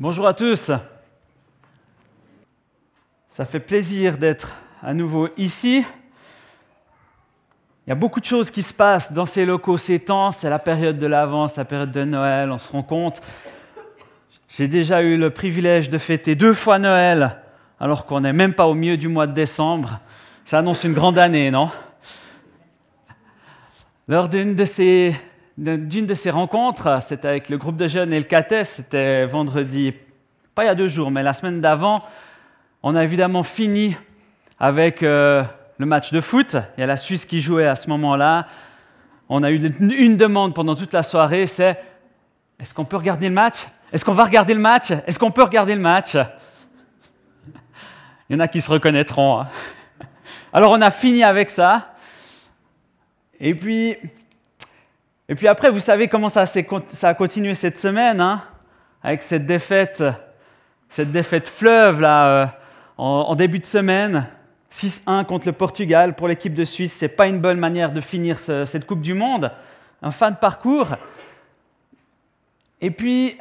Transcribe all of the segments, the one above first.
Bonjour à tous. Ça fait plaisir d'être à nouveau ici. Il y a beaucoup de choses qui se passent dans ces locaux ces temps. C'est la période de l'Avent, c'est la période de Noël, on se rend compte. J'ai déjà eu le privilège de fêter deux fois Noël alors qu'on n'est même pas au milieu du mois de décembre. Ça annonce une grande année, non? Lors d'une de ces d'une de ces rencontres, c'était avec le groupe de jeunes CATES, c'était vendredi, pas il y a deux jours, mais la semaine d'avant. On a évidemment fini avec euh, le match de foot. Il y a la Suisse qui jouait à ce moment-là. On a eu une demande pendant toute la soirée, c'est est-ce qu'on peut regarder le match? Est-ce qu'on va regarder le match? Est-ce qu'on peut regarder le match? Il y en a qui se reconnaîtront. Hein. Alors on a fini avec ça. Et puis, et puis après, vous savez comment ça, a continué cette semaine, hein, avec cette défaite, cette défaite fleuve là, euh, en, début de semaine, 6-1 contre le Portugal pour l'équipe de Suisse. Ce n'est pas une bonne manière de finir cette Coupe du Monde. Un fan parcours. Et puis,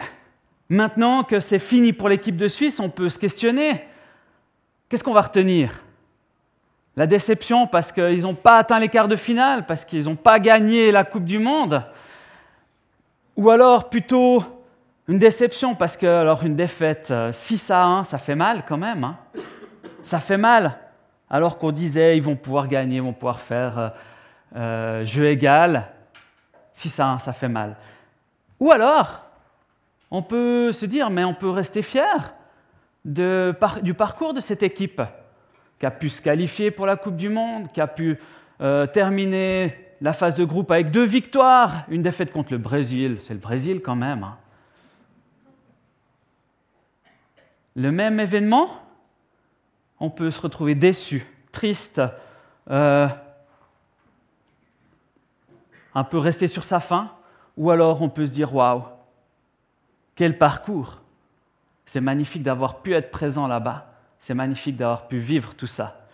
maintenant que c'est fini pour l'équipe de Suisse, on peut se questionner. Qu'est-ce qu'on va retenir? La déception parce qu'ils n'ont pas atteint les quarts de finale, parce qu'ils n'ont pas gagné la Coupe du Monde. Ou alors plutôt une déception parce que alors une défaite 6 euh, à 1, ça fait mal quand même. Hein. Ça fait mal. Alors qu'on disait ils vont pouvoir gagner, ils vont pouvoir faire euh, euh, jeu égal. 6 à 1, ça fait mal. Ou alors, on peut se dire, mais on peut rester fier du parcours de cette équipe qui a pu se qualifier pour la Coupe du Monde, qui a pu euh, terminer la phase de groupe avec deux victoires, une défaite contre le Brésil, c'est le Brésil quand même. Hein. Le même événement, on peut se retrouver déçu, triste, euh, un peu resté sur sa faim, ou alors on peut se dire waouh, quel parcours C'est magnifique d'avoir pu être présent là-bas. C'est magnifique d'avoir pu vivre tout ça.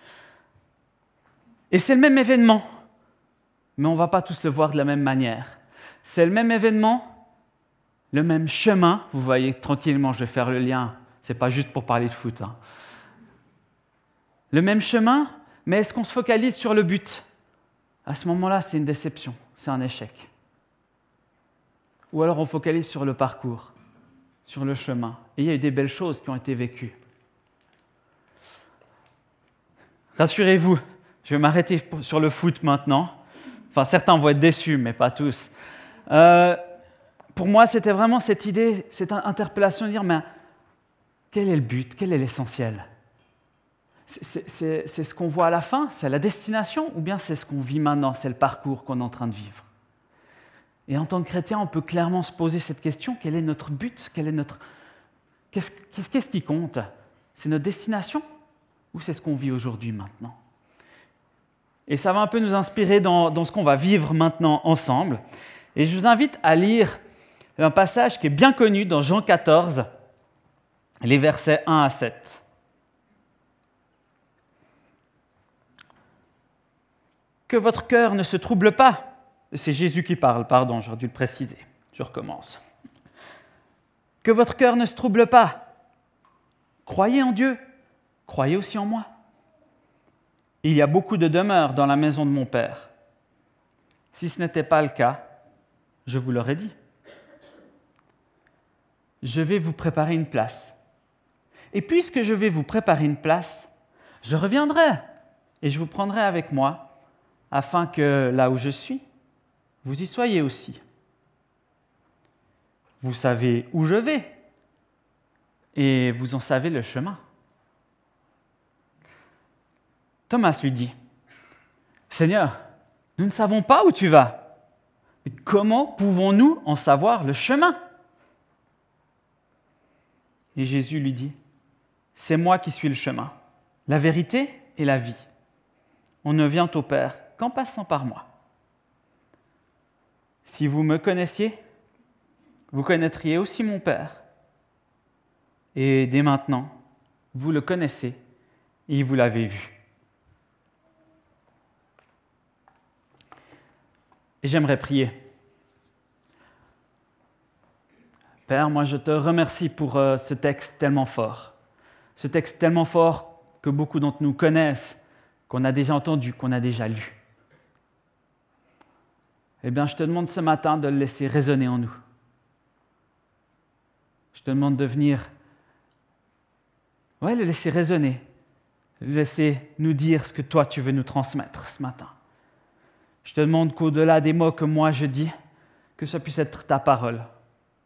Et c'est le même événement, mais on ne va pas tous le voir de la même manière. C'est le même événement, le même chemin. Vous voyez, tranquillement, je vais faire le lien. Ce n'est pas juste pour parler de foot. Hein. Le même chemin, mais est-ce qu'on se focalise sur le but? À ce moment-là, c'est une déception, c'est un échec. Ou alors on focalise sur le parcours, sur le chemin. Et il y a eu des belles choses qui ont été vécues. Rassurez-vous, je vais m'arrêter sur le foot maintenant. Enfin, certains vont être déçus, mais pas tous. Euh, pour moi, c'était vraiment cette idée, cette interpellation de dire, mais quel est le but? Quel est l'essentiel? C'est ce qu'on voit à la fin? C'est la destination? Ou bien c'est ce qu'on vit maintenant? C'est le parcours qu'on est en train de vivre? Et en tant que chrétien, on peut clairement se poser cette question, quel est notre but? Qu'est-ce qui compte? C'est notre destination? Ou c'est ce qu'on vit aujourd'hui, maintenant Et ça va un peu nous inspirer dans, ce qu'on va vivre maintenant ensemble. Et je vous invite à lire un passage qui est bien connu dans Jean 14, les versets 1 à 7. Que votre cœur ne se trouble pas. C'est Jésus qui parle, pardon, j'aurais dû le préciser. Je recommence. Que votre cœur ne se trouble pas. Croyez en Dieu, croyez aussi en moi. Il y a beaucoup de demeures dans la maison de mon Père. Si ce n'était pas le cas, je vous l'aurais dit. Je vais vous préparer une place. Et puisque je vais vous préparer une place, je reviendrai et je vous prendrai avec moi, afin que là où je suis, vous y soyez aussi. Vous savez où je vais et vous en savez le chemin. Thomas lui dit, Seigneur, nous ne savons pas où tu vas. comment pouvons-nous en savoir le chemin? Et Jésus lui dit, C'est moi qui suis le chemin, la vérité et la vie. On ne vient au Père qu'en passant par moi. Si vous me connaissiez, vous connaîtriez aussi mon Père. Et dès maintenant, vous le connaissez et vous l'avez vu. Et j'aimerais prier. Père, moi je te remercie pour euh, ce texte tellement fort. Ce texte tellement fort que beaucoup d'entre nous connaissent, qu'on a déjà entendu, qu'on a déjà lu. Eh bien, je te demande ce matin de le laisser résonner en nous. Je te demande de venir, ouais, le laisser résonner, le laisser nous dire ce que toi tu veux nous transmettre ce matin. Je te demande qu'au-delà des mots que moi je dis, que ça puisse être ta parole,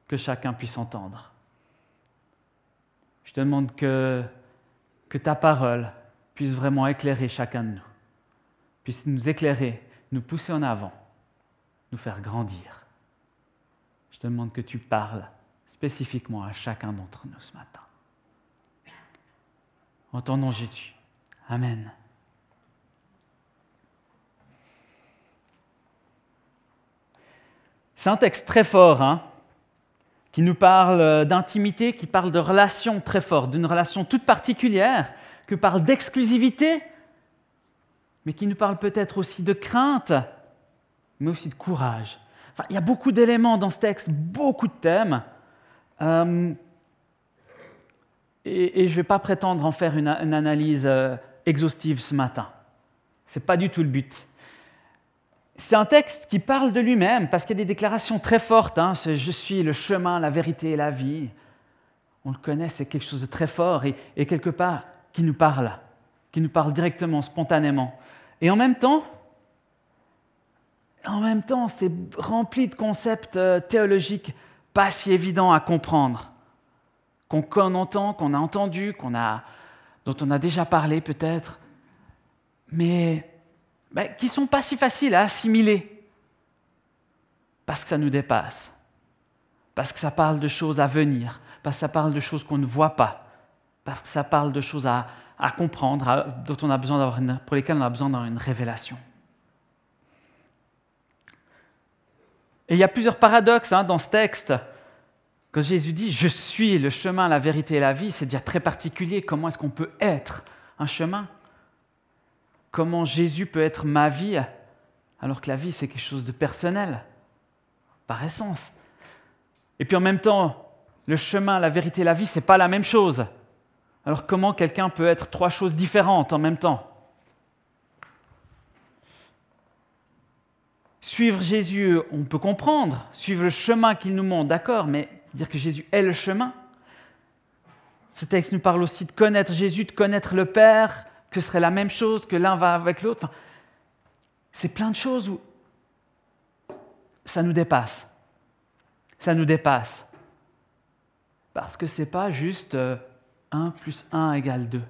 que chacun puisse entendre. Je te demande que, ta parole puisse vraiment éclairer chacun de nous, puisse nous éclairer, nous pousser en avant, nous faire grandir. Je te demande que tu parles spécifiquement à chacun d'entre nous ce matin. En ton nom Jésus. Amen. C'est un texte très fort, hein, qui nous parle d'intimité, qui parle de relations très fortes, d'une relation toute particulière, qui parle d'exclusivité, mais qui nous parle peut-être aussi de crainte, mais aussi de courage. Enfin, il y a beaucoup d'éléments dans ce texte, beaucoup de thèmes. Euh, et, je ne vais pas prétendre en faire une, analyse euh, exhaustive ce matin. Ce n'est pas du tout le but. C'est un texte qui parle de lui-même parce qu'il y a des déclarations très fortes. Hein, je suis le chemin, la vérité et la vie. On le connaît, c'est quelque chose de très fort et, quelque part qui nous parle, qui nous parle directement, spontanément. Et en même temps, en même temps, c'est rempli de concepts euh, théologiques pas si évidents à comprendre, qu'on entend, qu'on a entendu, qu'on a, dont on a déjà parlé peut-être, mais ben, qui ne sont pas si faciles à assimiler, parce que ça nous dépasse, parce que ça parle de choses à venir, parce que ça parle de choses qu'on ne voit pas, parce que ça parle de choses à, comprendre, dont on a besoin pour lesquelles on a besoin d'avoir une révélation. Et il y a plusieurs paradoxes hein, dans ce texte. Quand Jésus dit Je suis le chemin, la vérité et la vie, c'est déjà très particulier. Comment est-ce qu'on peut être un chemin? Comment Jésus peut être ma vie alors que la vie, c'est quelque chose de personnel, par essence. Et puis en même temps, le chemin, la vérité la vie, ce n'est pas la même chose. Alors comment quelqu'un peut être trois choses différentes en même temps? Suivre Jésus, on peut comprendre. Suivre le chemin qu'il nous montre, d'accord, mais dire que Jésus est le chemin. Ce texte nous parle aussi de connaître Jésus, de connaître le Père, que ce serait la même chose, que l'un va avec l'autre. c'est plein de choses où ça nous dépasse. Ça nous dépasse. Parce que ce n'est pas juste 1 euh, plus 1 égale 2.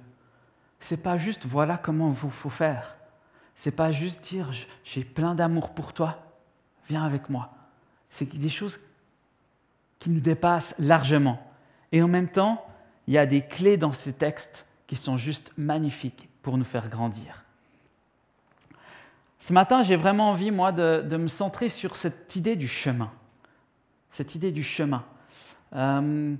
Ce n'est pas juste voilà comment il faut faire. Ce n'est pas juste dire j'ai plein d'amour pour toi, viens avec moi. C'est des choses qui nous dépassent largement. Et en même temps, il y a des clés dans ces textes qui sont juste magnifiques pour nous faire grandir. Ce matin, j'ai vraiment envie, moi, de, me centrer sur cette idée du chemin. Cette idée du chemin, euh,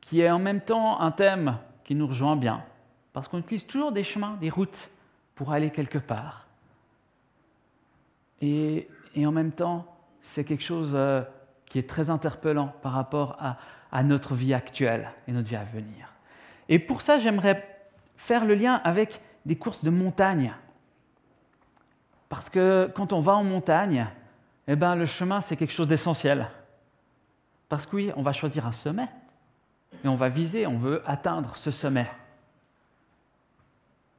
qui est en même temps un thème qui nous rejoint bien, parce qu'on utilise toujours des chemins, des routes pour aller quelque part. Et, en même temps, c'est quelque chose euh, qui est très interpellant par rapport à, à notre vie actuelle et notre vie à venir. Et pour ça, j'aimerais faire le lien avec des courses de montagne. Parce que quand on va en montagne, eh ben, le chemin, c'est quelque chose d'essentiel. Parce que oui, on va choisir un sommet et on va viser, on veut atteindre ce sommet.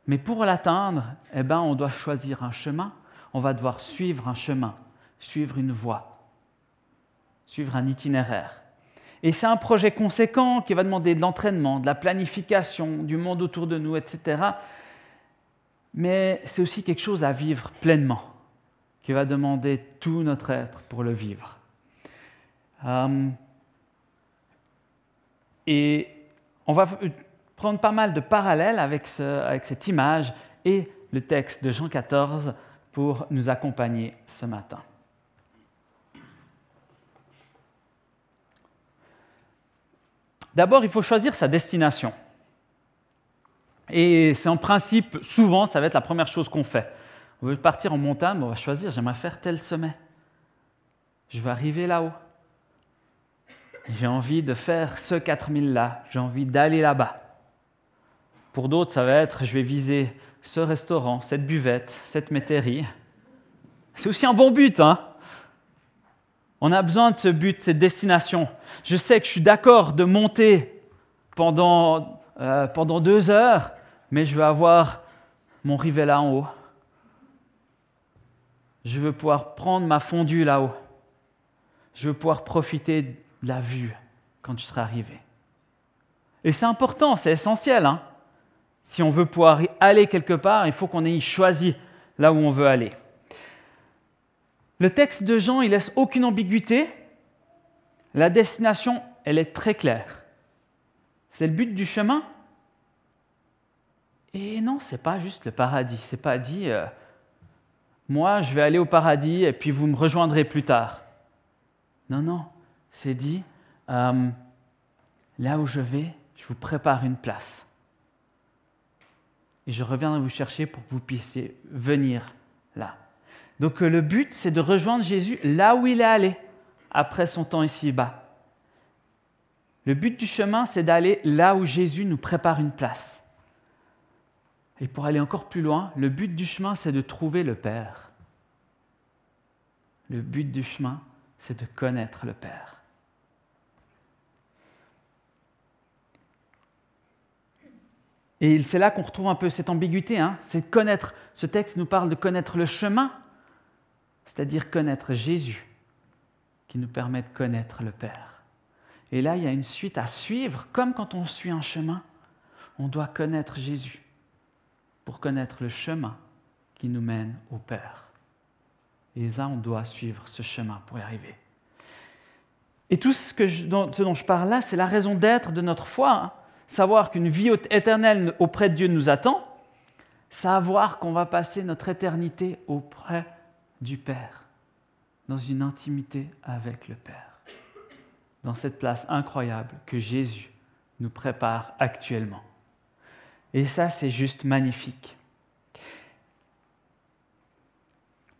Mais pour l'atteindre, eh ben, on doit choisir un chemin, on va devoir suivre un chemin, suivre une voie, suivre un itinéraire. Et c'est un projet conséquent qui va demander de l'entraînement, de la planification, du monde autour de nous, etc. Mais c'est aussi quelque chose à vivre pleinement, qui va demander tout notre être pour le vivre. Euh, et on va prendre pas mal de parallèles avec, avec cette image et le texte de Jean 14 pour nous accompagner ce matin. D'abord, il faut choisir sa destination. Et c'est en principe, souvent, ça va être la première chose qu'on fait. On veut partir en montagne, on va choisir, j'aimerais faire tel sommet. Je veux arriver là-haut. j'ai envie de faire ce 4000 là, j'ai envie d'aller là-bas. Pour d'autres, ça va être, je vais viser ce restaurant, cette buvette, cette métairie. C'est aussi un bon but, hein On a besoin de ce but, cette destination. Je sais que je suis d'accord de monter pendant, euh, pendant deux heures, mais je veux avoir mon rivet là en haut. Je veux pouvoir prendre ma fondue là-haut. Je veux pouvoir profiter de la vue quand je serai arrivé. Et c'est important, c'est essentiel. Hein si on veut pouvoir aller quelque part, il faut qu'on ait choisi là où on veut aller. Le texte de Jean, il laisse aucune ambiguïté. La destination, elle est très claire. C'est le but du chemin. Et non, c'est pas juste le paradis. C'est pas dit, euh, moi, je vais aller au paradis et puis vous me rejoindrez plus tard. Non, non, c'est dit, euh, là où je vais, je vous prépare une place et je reviendrai vous chercher pour que vous puissiez venir là. Donc euh, le but, c'est de rejoindre Jésus là où il est allé après son temps ici-bas. Le but du chemin, c'est d'aller là où Jésus nous prépare une place. Et pour aller encore plus loin, le but du chemin, c'est de trouver le Père. Le but du chemin, c'est de connaître le Père. Et c'est là qu'on retrouve un peu cette ambiguïté, hein. c'est connaître, ce texte nous parle de connaître le chemin, c'est-à-dire connaître Jésus, qui nous permet de connaître le Père. Et là, il y a une suite à suivre, comme quand on suit un chemin, on doit connaître Jésus pour connaître le chemin qui nous mène au Père. Et là, on doit suivre ce chemin pour y arriver. Et tout ce, dont, je parle là, c'est la raison d'être de notre foi. Savoir qu'une vie éternelle auprès de Dieu nous attend, savoir qu'on va passer notre éternité auprès du Père, dans une intimité avec le Père, dans cette place incroyable que Jésus nous prépare actuellement. Et ça, c'est juste magnifique.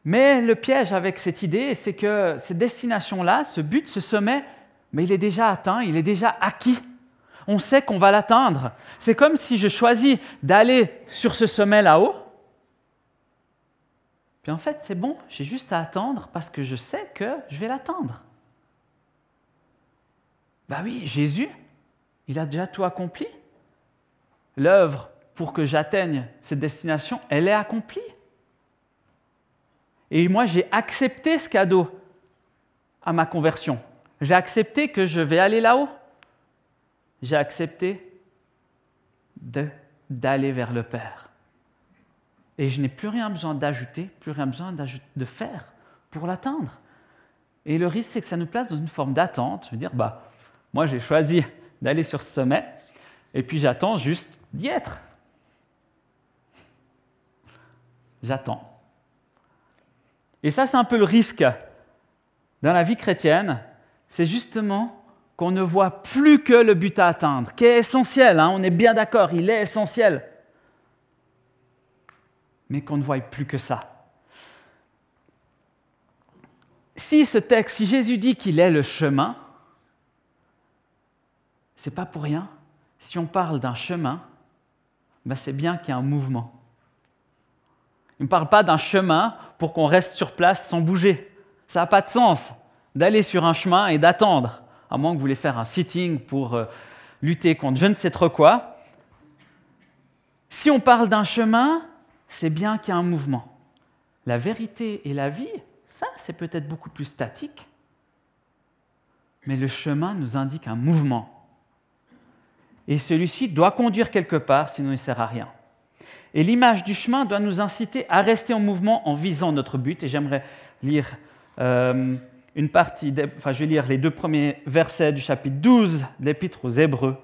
Mais le piège avec cette idée, c'est que cette destination-là, ce but, ce sommet, mais il est déjà atteint, il est déjà acquis on sait qu'on va l'atteindre. C'est comme si je choisis d'aller sur ce sommet là-haut. Puis en fait, c'est bon, j'ai juste à attendre parce que je sais que je vais l'atteindre. Bah oui, Jésus, il a déjà tout accompli. L'œuvre pour que j'atteigne cette destination, elle est accomplie. Et moi, j'ai accepté ce cadeau à ma conversion. J'ai accepté que je vais aller là-haut j'ai accepté d'aller vers le Père. Et je n'ai plus rien besoin d'ajouter, plus rien besoin de faire pour l'atteindre. Et le risque, c'est que ça nous place dans une forme d'attente. Je veux dire, bah, moi j'ai choisi d'aller sur ce sommet, et puis j'attends juste d'y être. J'attends. Et ça, c'est un peu le risque dans la vie chrétienne, c'est justement qu'on ne voit plus que le but à atteindre, qui est essentiel, hein, on est bien d'accord, il est essentiel, mais qu'on ne voit plus que ça. Si ce texte, si Jésus dit qu'il est le chemin, c'est pas pour rien. Si on parle d'un chemin, ben c'est bien qu'il y ait un mouvement. Il ne parle pas d'un chemin pour qu'on reste sur place sans bouger. Ça n'a pas de sens d'aller sur un chemin et d'attendre à moins que vous voulez faire un sitting pour euh, lutter contre je ne sais trop quoi. Si on parle d'un chemin, c'est bien qu'il y a un mouvement. La vérité et la vie, ça, c'est peut-être beaucoup plus statique. Mais le chemin nous indique un mouvement. Et celui-ci doit conduire quelque part, sinon il ne sert à rien. Et l'image du chemin doit nous inciter à rester en mouvement en visant notre but. Et j'aimerais lire euh, une partie, enfin lire les deux premiers versets du chapitre 12 de l'Épître aux Hébreux.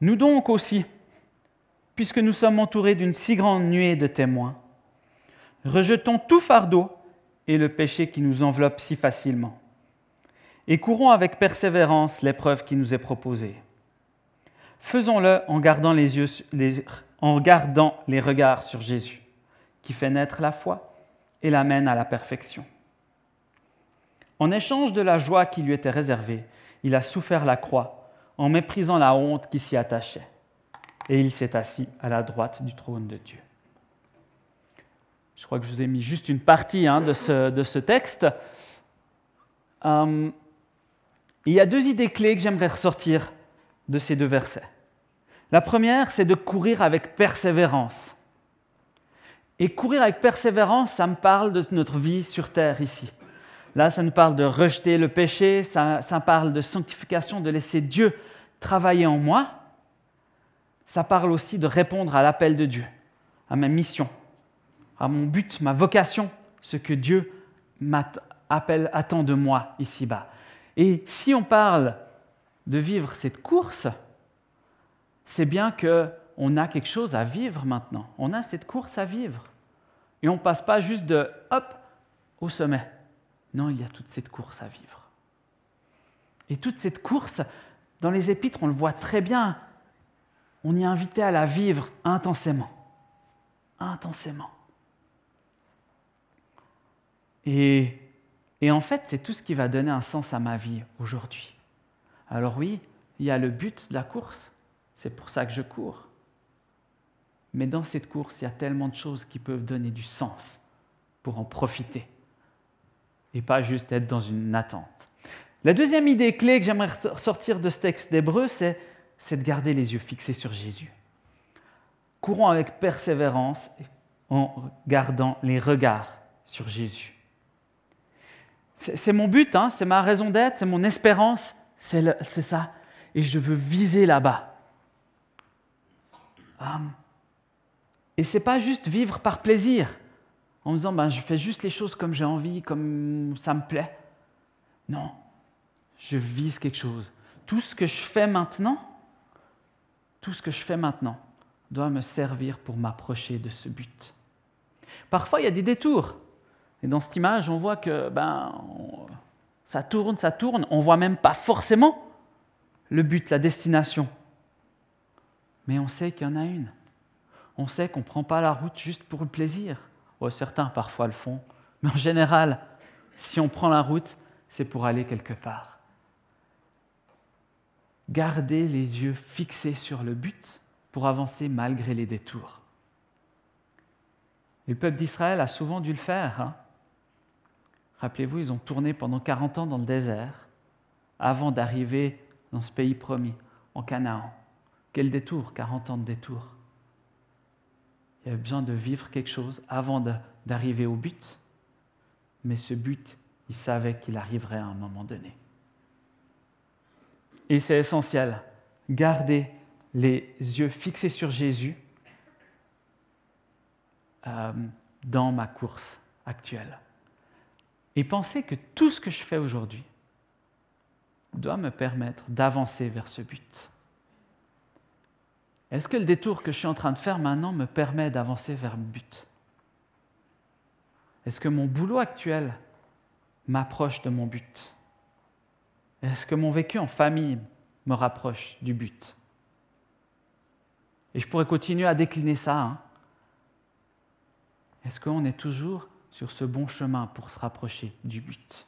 Nous donc aussi, puisque nous sommes entourés d'une si grande nuée de témoins, rejetons tout fardeau et le péché qui nous enveloppe si facilement, et courons avec persévérance l'épreuve qui nous est proposée. Faisons-le en gardant les yeux, en gardant les regards sur Jésus, qui fait naître la foi et l'amène à la perfection. En échange de la joie qui lui était réservée, il a souffert la croix en méprisant la honte qui s'y attachait. Et il s'est assis à la droite du trône de Dieu. Je crois que je vous ai mis juste une partie hein, de, ce, texte. Hum, il y a deux idées clés que j'aimerais ressortir de ces deux versets. La première, c'est de courir avec persévérance. Et courir avec persévérance, ça me parle de notre vie sur terre ici. Là, ça nous parle de rejeter le péché, ça, ça parle de sanctification, de laisser Dieu travailler en moi. Ça parle aussi de répondre à l'appel de Dieu, à ma mission, à mon but, ma vocation, ce que Dieu m'appelle, attend de moi ici-bas. Et si on parle de vivre cette course, c'est bien qu'on a quelque chose à vivre maintenant. On a cette course à vivre. Et on ne passe pas juste de hop au sommet. Non, il y a toute cette course à vivre. Et toute cette course, dans les épîtres, on le voit très bien. On y est invité à la vivre intensément. Intensément. Et, et en fait, c'est tout ce qui va donner un sens à ma vie aujourd'hui. Alors oui, il y a le but de la course. C'est pour ça que je cours. Mais dans cette course, il y a tellement de choses qui peuvent donner du sens pour en profiter et pas juste être dans une attente. La deuxième idée clé que j'aimerais sortir de ce texte d'Hébreu, c'est, de garder les yeux fixés sur Jésus. Courons avec persévérance en gardant les regards sur Jésus. C'est, mon but, hein, c'est ma raison d'être, c'est mon espérance, c'est, ça. Et je veux viser là-bas. Hum. Et c'est pas juste vivre par plaisir, en me disant ben, je fais juste les choses comme j'ai envie, comme ça me plaît. Non, je vise quelque chose. Tout ce que je fais maintenant, tout ce que je fais maintenant doit me servir pour m'approcher de ce but. Parfois, il y a des détours. Et dans cette image, on voit que ben, ça tourne, ça tourne. On ne voit même pas forcément le but, la destination. Mais on sait qu'il y en a une on sait qu'on ne prend pas la route juste pour le plaisir. certains parfois le font, mais en général, si on prend la route, c'est pour aller quelque part. Gardez les yeux fixés sur le but pour avancer malgré les détours. le peuple d'Israël a souvent dû le faire. Hein. Rappelez-vous, ils ont tourné pendant 40 ans dans le désert avant d'arriver dans ce pays promis, en Canaan. Quel détour, 40 ans de détour. Il y avait besoin de vivre quelque chose avant d'arriver au but. Mais ce but, il savait qu'il arriverait à un moment donné. Et c'est essentiel. Garder les yeux fixés sur Jésus euh, dans ma course actuelle. Et penser que tout ce que je fais aujourd'hui doit me permettre d'avancer vers ce but. Est-ce que le détour que je suis en train de faire maintenant me permet d'avancer vers le but? Est-ce que mon boulot actuel m'approche de mon but? Est-ce que mon vécu en famille me rapproche du but? Et je pourrais continuer à décliner ça. Hein. Est-ce qu'on est toujours sur ce bon chemin pour se rapprocher du but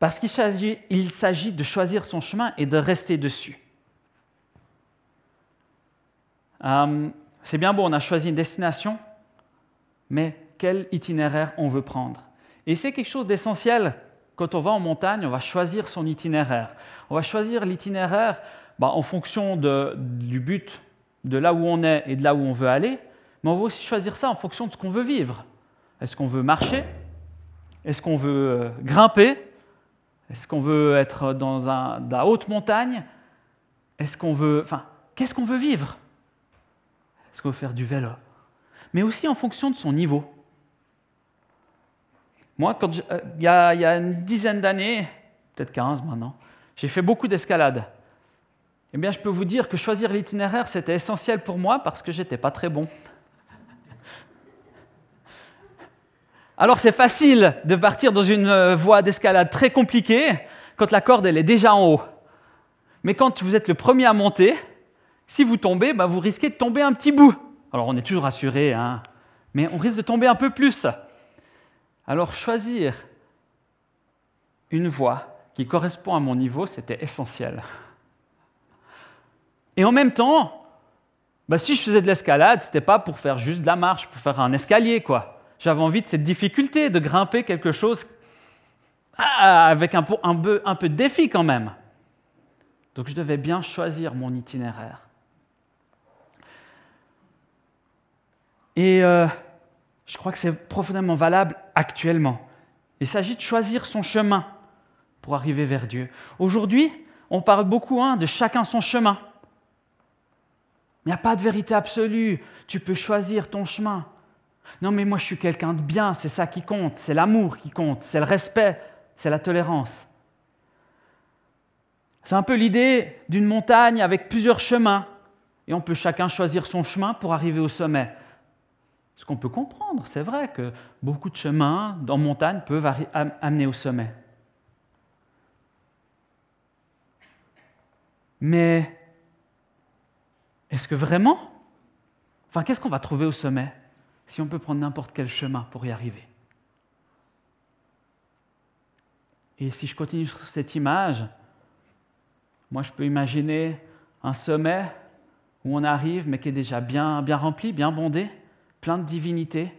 Parce qu'il s'agit, de choisir son chemin et de rester dessus. Euh, c'est bien beau, on a choisi une destination, mais quel itinéraire on veut prendre? Et c'est quelque chose d'essentiel. Quand on va en montagne, on va choisir son itinéraire. On va choisir l'itinéraire bah, en fonction du but, de là où on est et de là où on veut aller, mais on va aussi choisir ça en fonction de ce qu'on veut vivre. Est-ce qu'on veut marcher? Est-ce qu'on veut euh, grimper? Est-ce qu'on veut être dans la haute montagne? Est-ce qu'on veut. Enfin, qu'est-ce qu'on veut vivre? Est-ce qu'on veut faire du vélo? Mais aussi en fonction de son niveau. Moi, quand euh, il, y a, il y a une dizaine d'années, peut-être 15 maintenant, j'ai fait beaucoup d'escalade. Eh bien, je peux vous dire que choisir l'itinéraire, c'était essentiel pour moi parce que j'étais pas très bon. Alors c'est facile de partir dans une euh, voie d'escalade très compliquée quand la corde elle est déjà en haut. Mais quand vous êtes le premier à monter, si vous tombez, bah, vous risquez de tomber un petit bout. Alors on est toujours assuré, hein, mais on risque de tomber un peu plus. Alors choisir une voie qui correspond à mon niveau, c'était essentiel. Et en même temps, bah, si je faisais de l'escalade, ce n'était pas pour faire juste de la marche, pour faire un escalier, quoi. J'avais envie de cette difficulté de grimper quelque chose ah, avec un peu, un peu de défi quand même. Donc je devais bien choisir mon itinéraire. Et euh, je crois que c'est profondément valable actuellement. Il s'agit de choisir son chemin pour arriver vers Dieu. Aujourd'hui, on parle beaucoup hein, de chacun son chemin. Il n'y a pas de vérité absolue. Tu peux choisir ton chemin. Non, mais moi je suis quelqu'un de bien, c'est ça qui compte, c'est l'amour qui compte, c'est le respect, c'est la tolérance. C'est un peu l'idée d'une montagne avec plusieurs chemins, et on peut chacun choisir son chemin pour arriver au sommet. Ce qu'on peut comprendre, c'est vrai que beaucoup de chemins en montagne peuvent amener au sommet. Mais est-ce que vraiment? Enfin, qu'est-ce qu'on va trouver au sommet? Si on peut prendre n'importe quel chemin pour y arriver Et si je continue sur cette image, moi je peux imaginer un sommet où on arrive, mais qui est déjà bien, bien rempli, bien bondé, plein de divinités,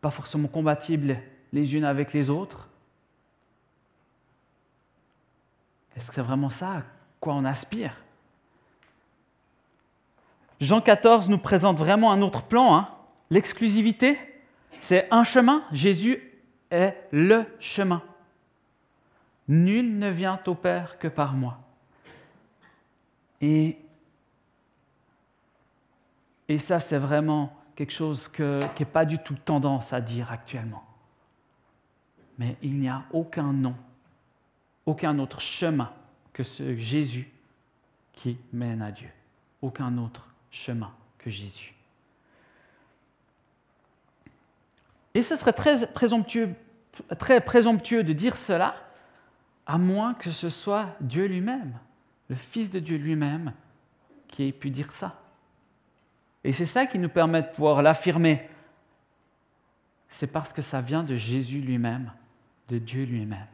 pas forcément compatibles les unes avec les autres. Est-ce que c'est vraiment ça à quoi on aspire? Jean 14 nous présente vraiment un autre plan. Hein. L'exclusivité, c'est un chemin. Jésus est le chemin. Nul ne vient au Père que par moi. Et, et ça, c'est vraiment quelque chose qui n'est pas du tout tendance à dire actuellement. Mais il n'y a aucun nom, aucun autre chemin que ce Jésus qui mène à Dieu. Aucun autre chemin que Jésus. Et ce serait très présomptueux, de dire cela, à moins que ce soit Dieu lui-même, le Fils de Dieu lui-même, qui ait pu dire ça. Et c'est ça qui nous permet de pouvoir l'affirmer. C'est parce que ça vient de Jésus lui-même, de Dieu lui-même.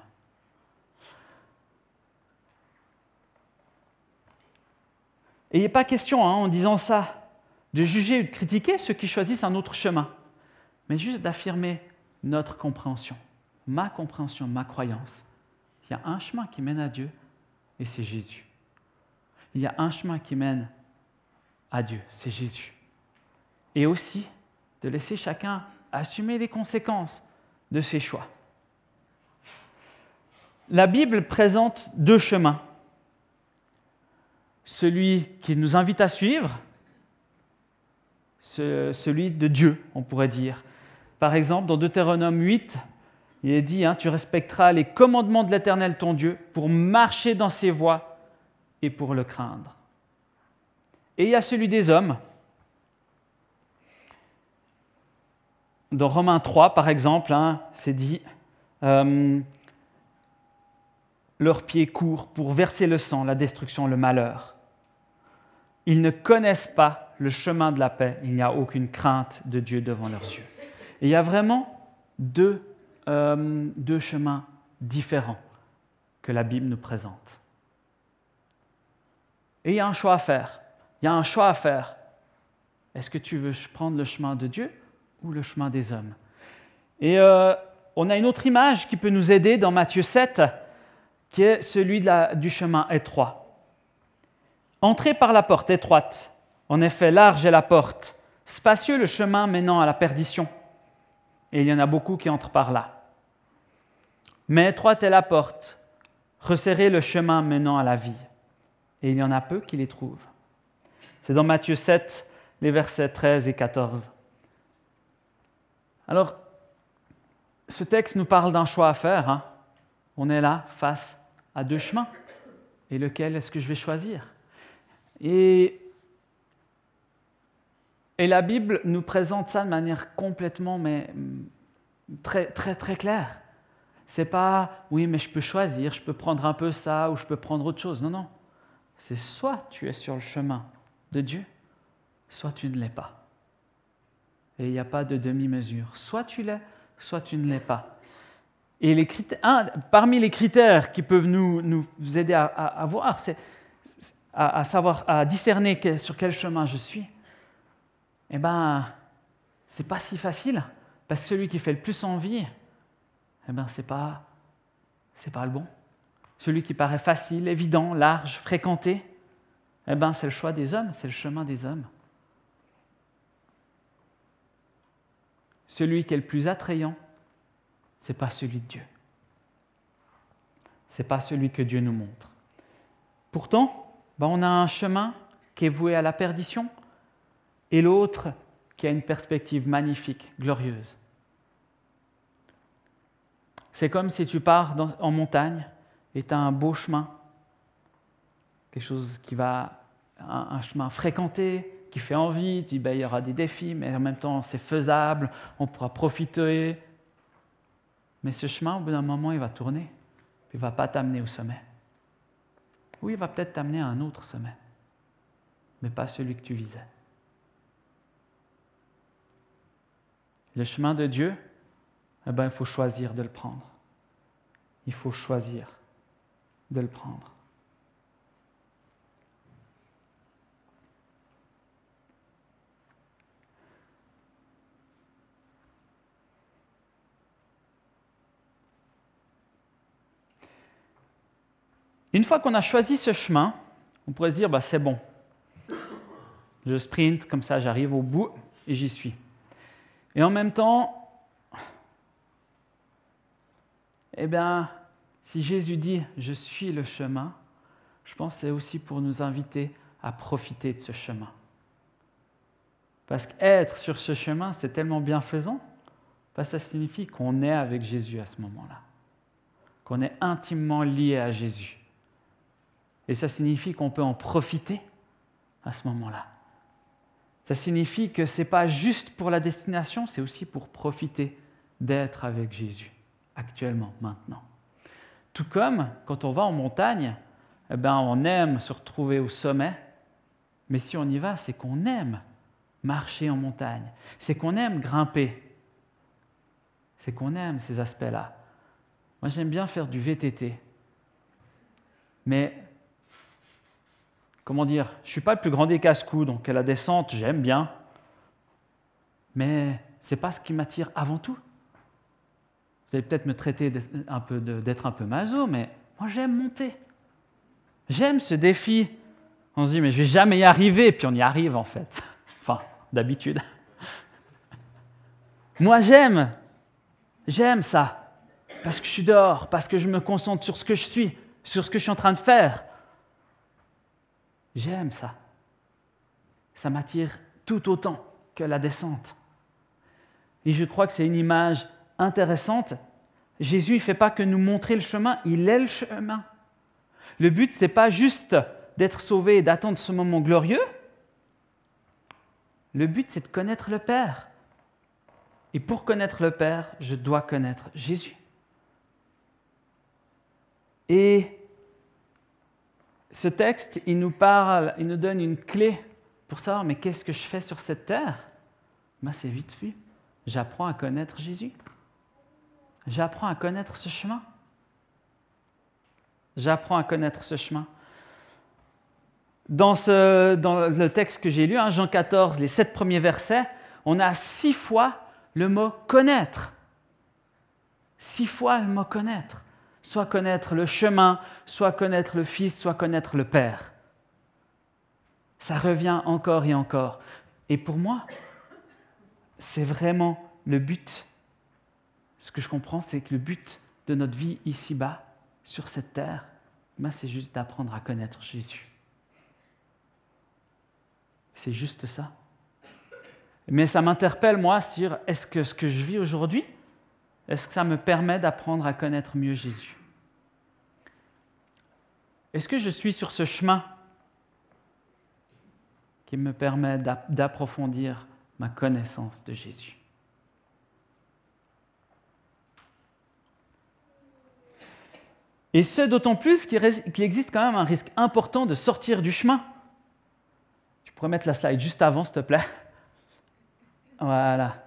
Et il n'est pas question, hein, en disant ça, de juger ou de critiquer ceux qui choisissent un autre chemin, mais juste d'affirmer notre compréhension, ma compréhension, ma croyance. Il y a un chemin qui mène à Dieu, et c'est Jésus. Il y a un chemin qui mène à Dieu, c'est Jésus. Et aussi de laisser chacun assumer les conséquences de ses choix. La Bible présente deux chemins celui qui nous invite à suivre, celui de Dieu, on pourrait dire. Par exemple, dans Deutéronome 8, il est dit, hein, tu respecteras les commandements de l'Éternel ton Dieu pour marcher dans ses voies et pour le craindre. Et il y a celui des hommes. Dans Romains 3, par exemple, hein, c'est dit, euh, leurs pieds courent pour verser le sang, la destruction, le malheur. Ils ne connaissent pas le chemin de la paix. Il n'y a aucune crainte de Dieu devant leurs yeux. Et il y a vraiment deux, euh, deux chemins différents que la Bible nous présente. Et il y a un choix à faire. Il y a un choix à faire. Est-ce que tu veux prendre le chemin de Dieu ou le chemin des hommes? Et euh, on a une autre image qui peut nous aider dans Matthieu 7, qui est celui de du chemin étroit. Entrez par la porte étroite. En effet, large est la porte, spacieux le chemin menant à la perdition. Et il y en a beaucoup qui entrent par là. Mais étroite est la porte, resserrez le chemin menant à la vie. Et il y en a peu qui les trouvent. C'est dans Matthieu 7, les versets 13 et 14. Alors, ce texte nous parle d'un choix à faire. Hein. On est là face à deux chemins. Et lequel est-ce que je vais choisir? Et, et la Bible nous présente ça de manière complètement, mais très, très, très claire. C'est pas, oui, mais je peux choisir, je peux prendre un peu ça ou je peux prendre autre chose. Non, non. C'est soit tu es sur le chemin de Dieu, soit tu ne l'es pas. Et il n'y a pas de demi-mesure. Soit tu l'es, soit tu ne l'es pas. Et les parmi les critères qui peuvent nous, nous aider à, voir, c'est à, savoir, à discerner sur quel chemin je suis. Eh ben, c'est pas si facile, parce que celui qui fait le plus envie, eh ben, c'est pas, c'est pas le bon. Celui qui paraît facile, évident, large, fréquenté, eh ben, c'est le choix des hommes, c'est le chemin des hommes. Celui qui est le plus attrayant, ce n'est pas celui de Dieu. Ce n'est pas celui que Dieu nous montre. Pourtant, ben, on a un chemin qui est voué à la perdition et l'autre qui a une perspective magnifique, glorieuse. C'est comme si tu pars en montagne et tu as un beau chemin, quelque chose qui va, un, chemin fréquenté, qui fait envie, tu dis ben, il y aura des défis, mais en même temps c'est faisable, on pourra profiter, mais ce chemin, au bout d'un moment, il va tourner. il ne va pas t'amener au sommet. Oui, il va peut-être t'amener à un autre sommet, mais pas celui que tu visais. Le chemin de Dieu, eh ben, il faut choisir de le prendre. Il faut choisir de le prendre. Une fois qu'on a choisi ce chemin, on pourrait se dire, bah, c'est bon. Je sprint, comme ça j'arrive au bout et j'y suis. Et en même temps, eh bien, si Jésus dit, je suis le chemin, je pense que c'est aussi pour nous inviter à profiter de ce chemin. Parce qu'être sur ce chemin, c'est tellement bienfaisant, parce ça signifie qu'on est avec Jésus à ce moment-là, qu'on est intimement lié à Jésus. Et ça signifie qu'on peut en profiter à ce moment-là. Ça signifie que ce n'est pas juste pour la destination, c'est aussi pour profiter d'être avec Jésus, actuellement, maintenant. Tout comme quand on va en montagne, eh ben, on aime se retrouver au sommet, mais si on y va, c'est qu'on aime marcher en montagne, c'est qu'on aime grimper, c'est qu'on aime ces aspects-là. Moi, j'aime bien faire du VTT, mais comment dire, je ne suis pas le plus grand des casse-cou, donc la descente, j'aime bien. Mais ce n'est pas ce qui m'attire avant tout. Vous allez peut-être me traiter d'être un peu, peu maso, mais moi j'aime monter. J'aime ce défi. On se dit, mais je vais jamais y arriver, puis on y arrive en fait. Enfin, d'habitude. Moi j'aime. J'aime ça. Parce que je suis dehors, parce que je me concentre sur ce que je suis, sur ce que je suis en train de faire. J'aime ça. Ça m'attire tout autant que la descente. Et je crois que c'est une image intéressante. Jésus ne fait pas que nous montrer le chemin, il est le chemin. Le but, ce n'est pas juste d'être sauvé et d'attendre ce moment glorieux. Le but, c'est de connaître le Père. Et pour connaître le Père, je dois connaître Jésus. Et ce texte, il nous parle, il nous donne une clé pour savoir, mais qu'est-ce que je fais sur cette terre? Ben, C'est vite vu. J'apprends à connaître Jésus. J'apprends à connaître ce chemin. J'apprends à connaître ce chemin. Dans le texte que j'ai lu, hein, Jean 14, les sept premiers versets, on a six fois le mot connaître. Six fois le mot connaître soit connaître le chemin, soit connaître le Fils, soit connaître le Père. Ça revient encore et encore. Et pour moi, c'est vraiment le but. Ce que je comprends, c'est que le but de notre vie ici-bas, sur cette terre, ben, c'est juste d'apprendre à connaître Jésus. C'est juste ça. Mais ça m'interpelle, moi, sur est-ce que ce que je vis aujourd'hui, est-ce que ça me permet d'apprendre à connaître mieux Jésus? Est-ce que je suis sur ce chemin qui me permet d'approfondir ma connaissance de Jésus? Et ce, d'autant plus qu'il existe quand même un risque important de sortir du chemin. Tu pourrais mettre la slide juste avant, s'il te plaît. Voilà.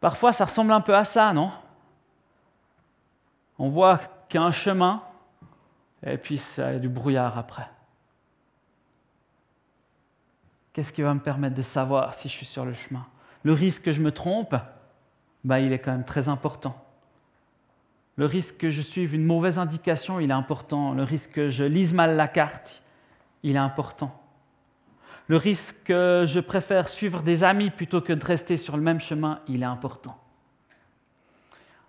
Parfois, ça ressemble un peu à ça, non? On voit un chemin, et puis ça a du brouillard après. Qu'est-ce qui va me permettre de savoir si je suis sur le chemin? Le risque que je me trompe, bah, il est quand même très important. Le risque que je suive une mauvaise indication, il est important. Le risque que je lise mal la carte, il est important. Le risque que je préfère suivre des amis plutôt que de rester sur le même chemin, il est important.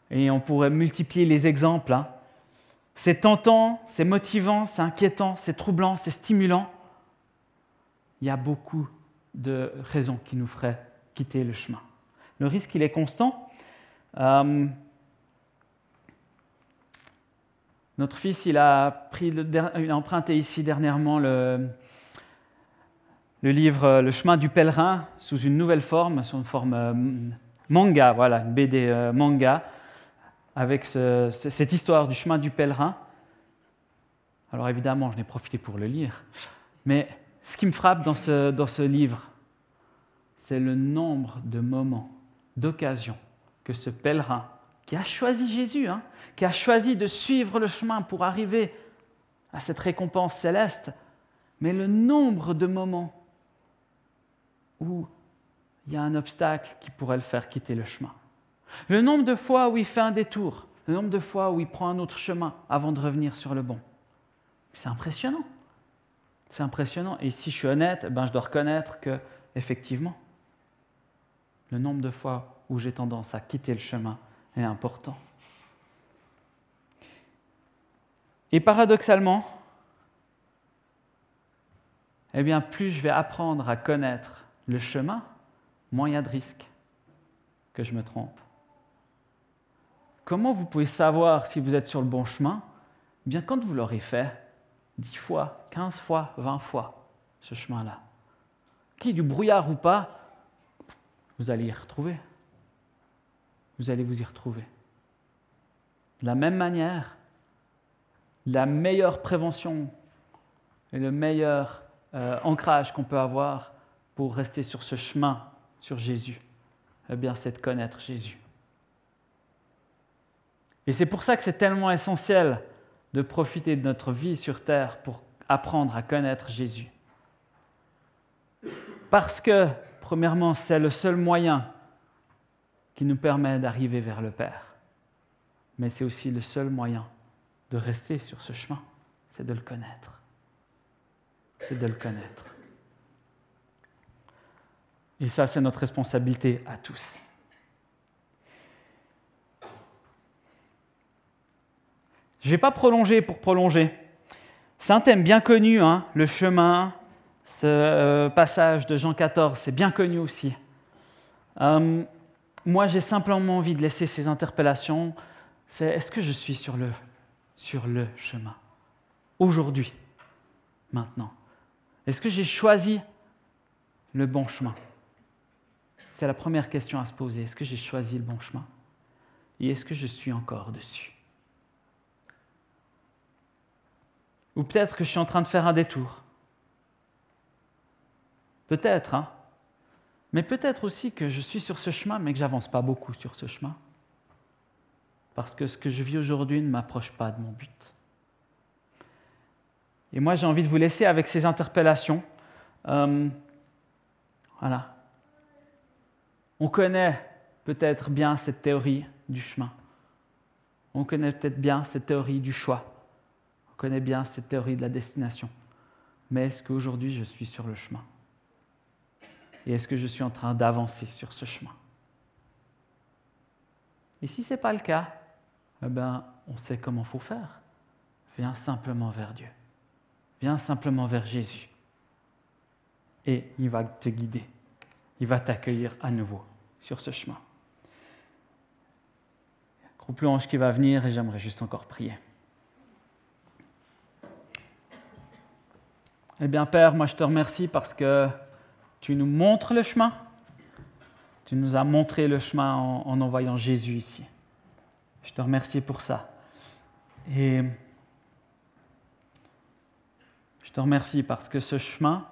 Et on pourrait multiplier les exemples. Hein. C'est tentant, c'est motivant, c'est inquiétant, c'est troublant, c'est stimulant. Il y a beaucoup de raisons qui nous feraient quitter le chemin. Le risque, il est constant. Euh, notre fils, il a, pris emprunté ici dernièrement le, le livre Le chemin du pèlerin sous une nouvelle forme, sous une forme euh, manga, voilà, une BD euh, manga, avec cette histoire du chemin du pèlerin. Alors évidemment, je n'ai profité pour le lire, mais ce qui me frappe dans ce, livre, c'est le nombre de moments, d'occasions que ce pèlerin, qui a choisi Jésus, hein, qui a choisi de suivre le chemin pour arriver à cette récompense céleste, mais le nombre de moments où il y a un obstacle qui pourrait le faire quitter le chemin. Le nombre de fois où il fait un détour, le nombre de fois où il prend un autre chemin avant de revenir sur le bon. C'est impressionnant. C'est impressionnant. Et si je suis honnête, ben je dois reconnaître que, effectivement, le nombre de fois où j'ai tendance à quitter le chemin est important. Et paradoxalement, eh bien, plus je vais apprendre à connaître le chemin, moins il y a de risques que je me trompe. Comment vous pouvez savoir si vous êtes sur le bon chemin? Eh Bien, quand vous l'aurez fait 10 fois, 15 fois, 20 fois, ce chemin-là, qu'il y du brouillard ou pas, vous allez y retrouver. Vous allez vous y retrouver. De la même manière, la meilleure prévention et le meilleur euh, ancrage qu'on peut avoir, pour rester sur ce chemin, sur Jésus, eh bien, c'est de connaître Jésus. Et c'est pour ça que c'est tellement essentiel de profiter de notre vie sur terre pour apprendre à connaître Jésus. Parce que, premièrement, c'est le seul moyen qui nous permet d'arriver vers le Père. Mais c'est aussi le seul moyen de rester sur ce chemin, c'est de le connaître. C'est de le connaître. Et ça, c'est notre responsabilité à tous. Je ne vais pas prolonger pour prolonger. C'est un thème bien connu, hein, le chemin, ce euh, passage de Jean 14, c'est bien connu aussi. Euh, moi, j'ai simplement envie de laisser ces interpellations. C'est est-ce que je suis sur le, sur le chemin? Aujourd'hui, maintenant. Est-ce que j'ai choisi le bon chemin? C'est la première question à se poser. Est-ce que j'ai choisi le bon chemin? Et est-ce que je suis encore dessus? Ou peut-être que je suis en train de faire un détour. Peut-être, hein Mais peut-être aussi que je suis sur ce chemin, mais que j'avance pas beaucoup sur ce chemin. Parce que ce que je vis aujourd'hui ne m'approche pas de mon but. Et moi, j'ai envie de vous laisser avec ces interpellations. Euh, voilà. On connaît peut-être bien cette théorie du chemin. On connaît peut-être bien cette théorie du choix. On connaît bien cette théorie de la destination. Mais est-ce qu'aujourd'hui je suis sur le chemin? Et est-ce que je suis en train d'avancer sur ce chemin? Et si ce n'est pas le cas, eh ben, on sait comment il faut faire. Viens simplement vers Dieu. Viens simplement vers Jésus. Et il va te guider il va t'accueillir à nouveau sur ce chemin. Groupe louange qui va venir et j'aimerais juste encore prier. Eh bien, Père, moi je te remercie parce que tu nous montres le chemin. Tu nous as montré le chemin en, envoyant Jésus ici. Je te remercie pour ça. Et je te remercie parce que ce chemin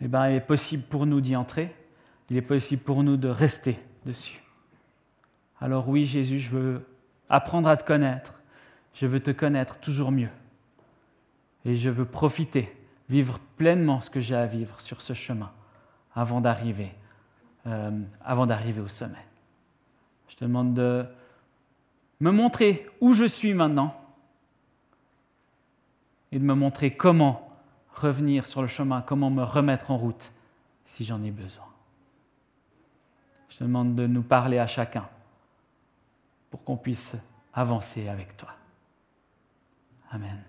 eh ben, est possible pour nous d'y entrer il est possible pour nous de rester dessus. Alors oui, Jésus, je veux apprendre à te connaître. Je veux te connaître toujours mieux. Et je veux profiter, vivre pleinement ce que j'ai à vivre sur ce chemin avant d'arriver, euh, avant d'arriver au sommet. Je te demande de me montrer où je suis maintenant et de me montrer comment revenir sur le chemin, comment me remettre en route si j'en ai besoin. Je te demande de nous parler à chacun pour qu'on puisse avancer avec toi. Amen.